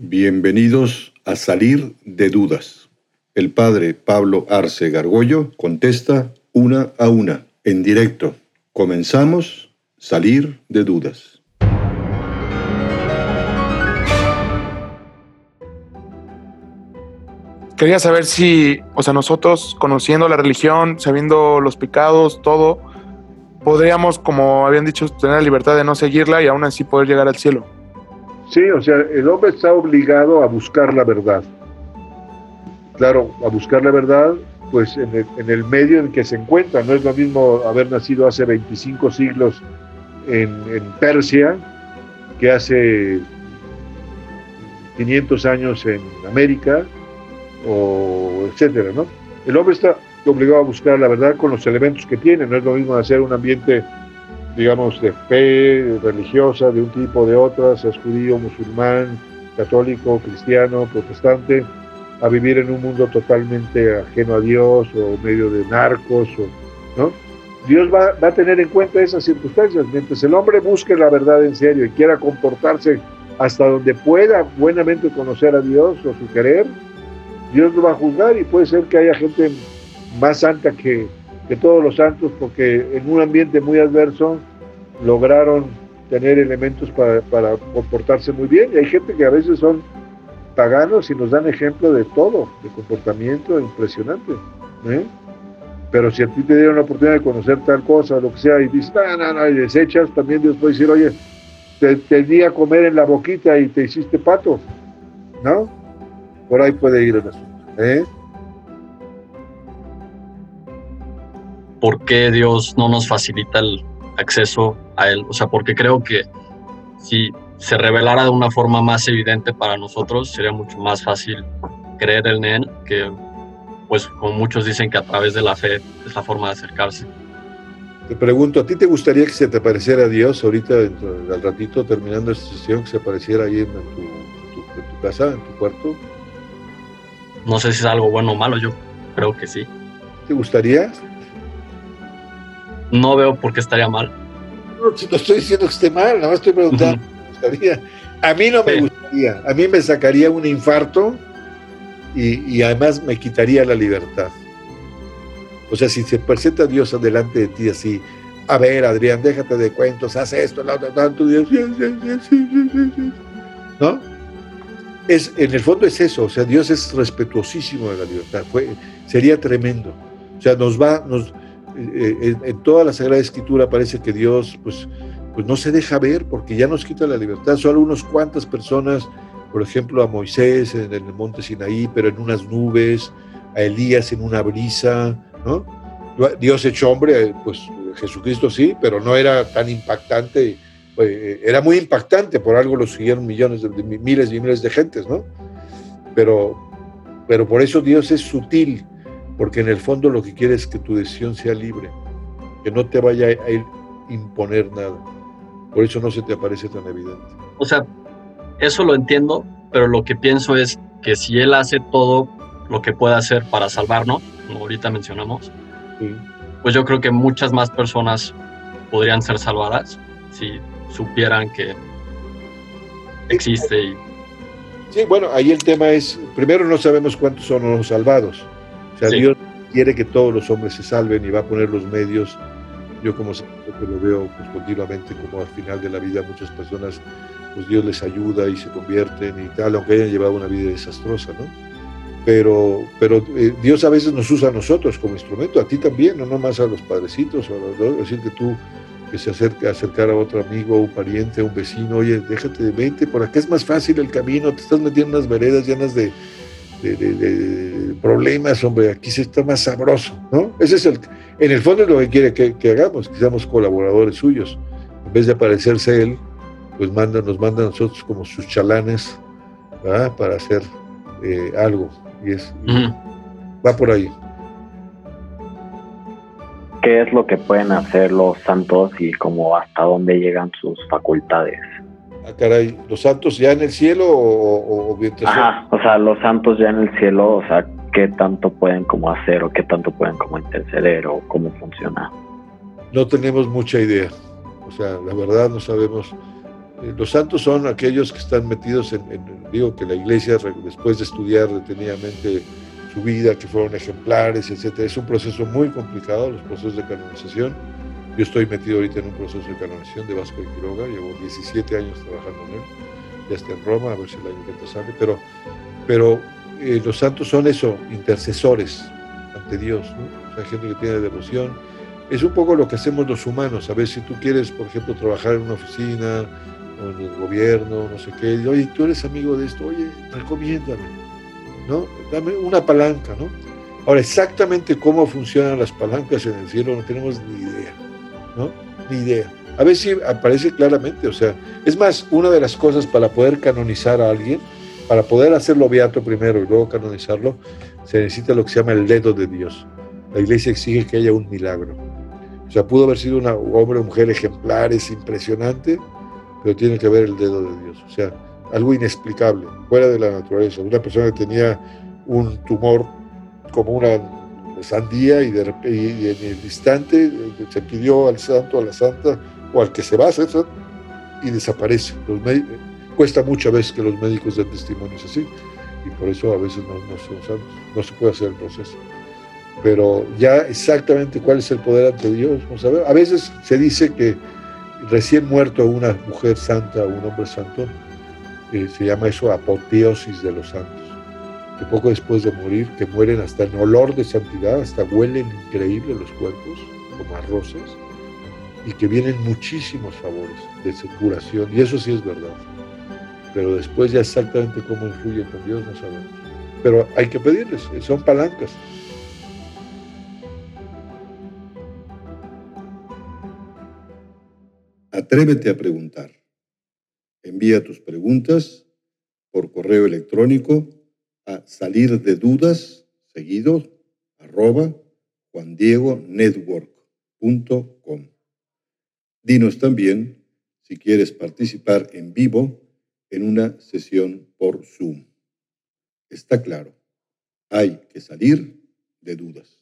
Bienvenidos a Salir de Dudas. El padre Pablo Arce Gargollo contesta una a una, en directo. Comenzamos Salir de Dudas. Quería saber si, o sea, nosotros conociendo la religión, sabiendo los pecados, todo, podríamos, como habían dicho, tener la libertad de no seguirla y aún así poder llegar al cielo. Sí, o sea, el hombre está obligado a buscar la verdad. Claro, a buscar la verdad, pues en el, medio en que se encuentra. No es lo mismo haber nacido hace 25 siglos en, en Persia que hace 500 años en América, o etcétera, ¿no? El hombre está obligado a buscar la verdad con los elementos que tiene. No es lo mismo hacer un ambiente digamos, de fe religiosa de un tipo o de otra, seas judío, musulmán, católico, cristiano, protestante, a vivir en un mundo totalmente ajeno a Dios o medio de narcos, o, ¿no? Dios va, va, a tener en cuenta esas circunstancias. Mientras el hombre busque la verdad en serio y quiera comportarse hasta donde pueda buenamente conocer a Dios o su querer, Dios lo va a juzgar y puede ser que haya gente más santa que, que todos los santos, porque en un ambiente muy adverso lograron tener elementos para, para, comportarse muy bien. Y hay gente que a veces son paganos y nos dan ejemplo de todo, de comportamiento impresionante. ¿eh? Pero si a ti te dieron la oportunidad de conocer tal cosa, lo que sea, y dices, no, no, no, y desechas, también Dios puede decir, oye, te, te di a comer en la boquita y te hiciste pato, ¿no? Por ahí puede ir el asunto. ¿eh? ¿Por qué Dios no nos facilita el acceso a Él? O sea, porque creo que si se revelara de una forma más evidente para nosotros, sería mucho más fácil creer en Él que, pues, como muchos dicen que a través de la fe es la forma de acercarse. Te pregunto, ¿a ti te gustaría que se te apareciera Dios ahorita, al ratito, terminando esta sesión, que se apareciera ahí en tu, en tu casa, en tu cuarto? No sé si es algo bueno o malo, yo creo que sí. ¿Te gustaría? No veo por qué estaría mal. No, si no estoy diciendo que esté mal, nada más estoy preguntando. A mí no me gustaría, a mí me sacaría un infarto y, además me quitaría la libertad. O sea, si se presenta Dios delante de ti así, a ver, Adrián, déjate de cuentos, haz esto, la otra, tanto, Dios, ¿no? Es, en el fondo es eso, o sea, Dios es respetuosísimo de la libertad, Fue, sería tremendo. O sea, nos va, nos, eh, en, toda la Sagrada Escritura parece que Dios pues, pues no se deja ver porque ya nos quita la libertad. Solo unos cuantas personas, por ejemplo a Moisés en el monte Sinaí, pero en unas nubes, a Elías en una brisa, ¿no? Dios hecho hombre, pues Jesucristo sí, pero no era tan impactante, eh, era muy impactante, por algo lo siguieron millones, de, miles y miles de gentes, ¿no? Pero, pero por eso Dios es sutil, porque en el fondo lo que quiere es que tu decisión sea libre, que no te vaya a imponer nada. Por eso no se te aparece tan evidente. O sea, eso lo entiendo, pero lo que pienso es que si Él hace todo lo que puede hacer para salvarnos, como ahorita mencionamos, pues yo creo que muchas más personas podrían ser salvadas si supieran que existe. Y... Sí, bueno, ahí el tema es, primero no sabemos cuántos son los salvados. O sea, Dios quiere que todos los hombres se salven y va a poner los medios. Yo como que lo veo pues, continuamente como al final de la vida muchas personas, pues Dios les ayuda y se convierten y tal, aunque hayan llevado una vida desastrosa, ¿no? Pero, pero eh, Dios a veces nos usa a nosotros como instrumento, a ti también, no nomás a los padrecitos, o ¿no? decir que tú que se acerca, acercar a otro amigo, un pariente, un vecino, oye, déjate de mente, por acá es más fácil el camino, te estás metiendo en unas veredas llenas de, de, problemas, hombre, aquí se está más sabroso, ¿no? Ese es el, en el fondo es lo que quiere que, hagamos, que seamos colaboradores suyos. En vez de aparecerse él, pues manda, nos manda a nosotros como sus chalanes, ¿verdad? Para hacer eh, algo. Y es, va por ahí. ¿Qué es lo que pueden hacer los santos y como hasta dónde llegan sus facultades? Ah, caray, ¿los santos ya en el cielo o, o, Ajá, o sea, los santos ya en el cielo, o sea, ¿qué tanto pueden como hacer o qué tanto pueden como interceder o cómo funciona? No tenemos mucha idea. O sea, la verdad no sabemos Eh, los santos son aquellos que están metidos en, digo que la iglesia después de estudiar detenidamente su vida, que fueron ejemplares, etcétera. Es un proceso muy complicado, los procesos de canonización. Yo estoy metido ahorita en un proceso de canonización de Vasco de Quiroga, llevo 17 años trabajando en él, ya está en Roma, a ver si el año sale, pero, pero eh, los santos son eso, intercesores ante Dios, ¿no? o sea, gente que tiene devoción. Es un poco lo que hacemos los humanos. A ver si tú quieres, por ejemplo, trabajar en una oficina o en el gobierno, no sé qué, oye, tú eres amigo de esto, oye, recomiéndame, ¿no? Dame una palanca, ¿no? Ahora, exactamente cómo funcionan las palancas en el cielo no tenemos ni idea, ¿no? Ni idea. A ver si aparece claramente, o sea, es más, una de las cosas para poder canonizar a alguien, para poder hacerlo beato primero y luego canonizarlo, se necesita lo que se llama el dedo de Dios. La iglesia exige que haya un milagro. O sea, pudo haber sido un hombre o mujer ejemplares, impresionante, pero tiene que ver el dedo de Dios. O sea, algo inexplicable, fuera de la naturaleza. Una persona que tenía un tumor como una sandía y, de, y en el instante eh, se pidió al santo, a la santa o al que se va a hacer y desaparece. Los cuesta muchas veces que los médicos den testimonios así y por eso a veces no, no santos, no se puede hacer el proceso. Pero ya exactamente cuál es el poder ante Dios, vamos a ver. A veces se dice que recién muerto una mujer santa o un hombre santo, eh, se llama eso apoteosis de los santos. Que poco después de morir, que mueren hasta en olor de santidad, hasta huelen increíble los cuerpos, como a rosas, y que vienen muchísimos favores de curación, y eso sí es verdad. Pero después ya exactamente cómo influye con Dios no sabemos. Pero hay que pedirles, son palancas. Atrévete a preguntar. Envía tus preguntas por correo electrónico a salir de dudas seguido arroba juandiegonetwork.com. Dinos también si quieres participar en vivo en una sesión por Zoom. Está claro, hay que salir de dudas.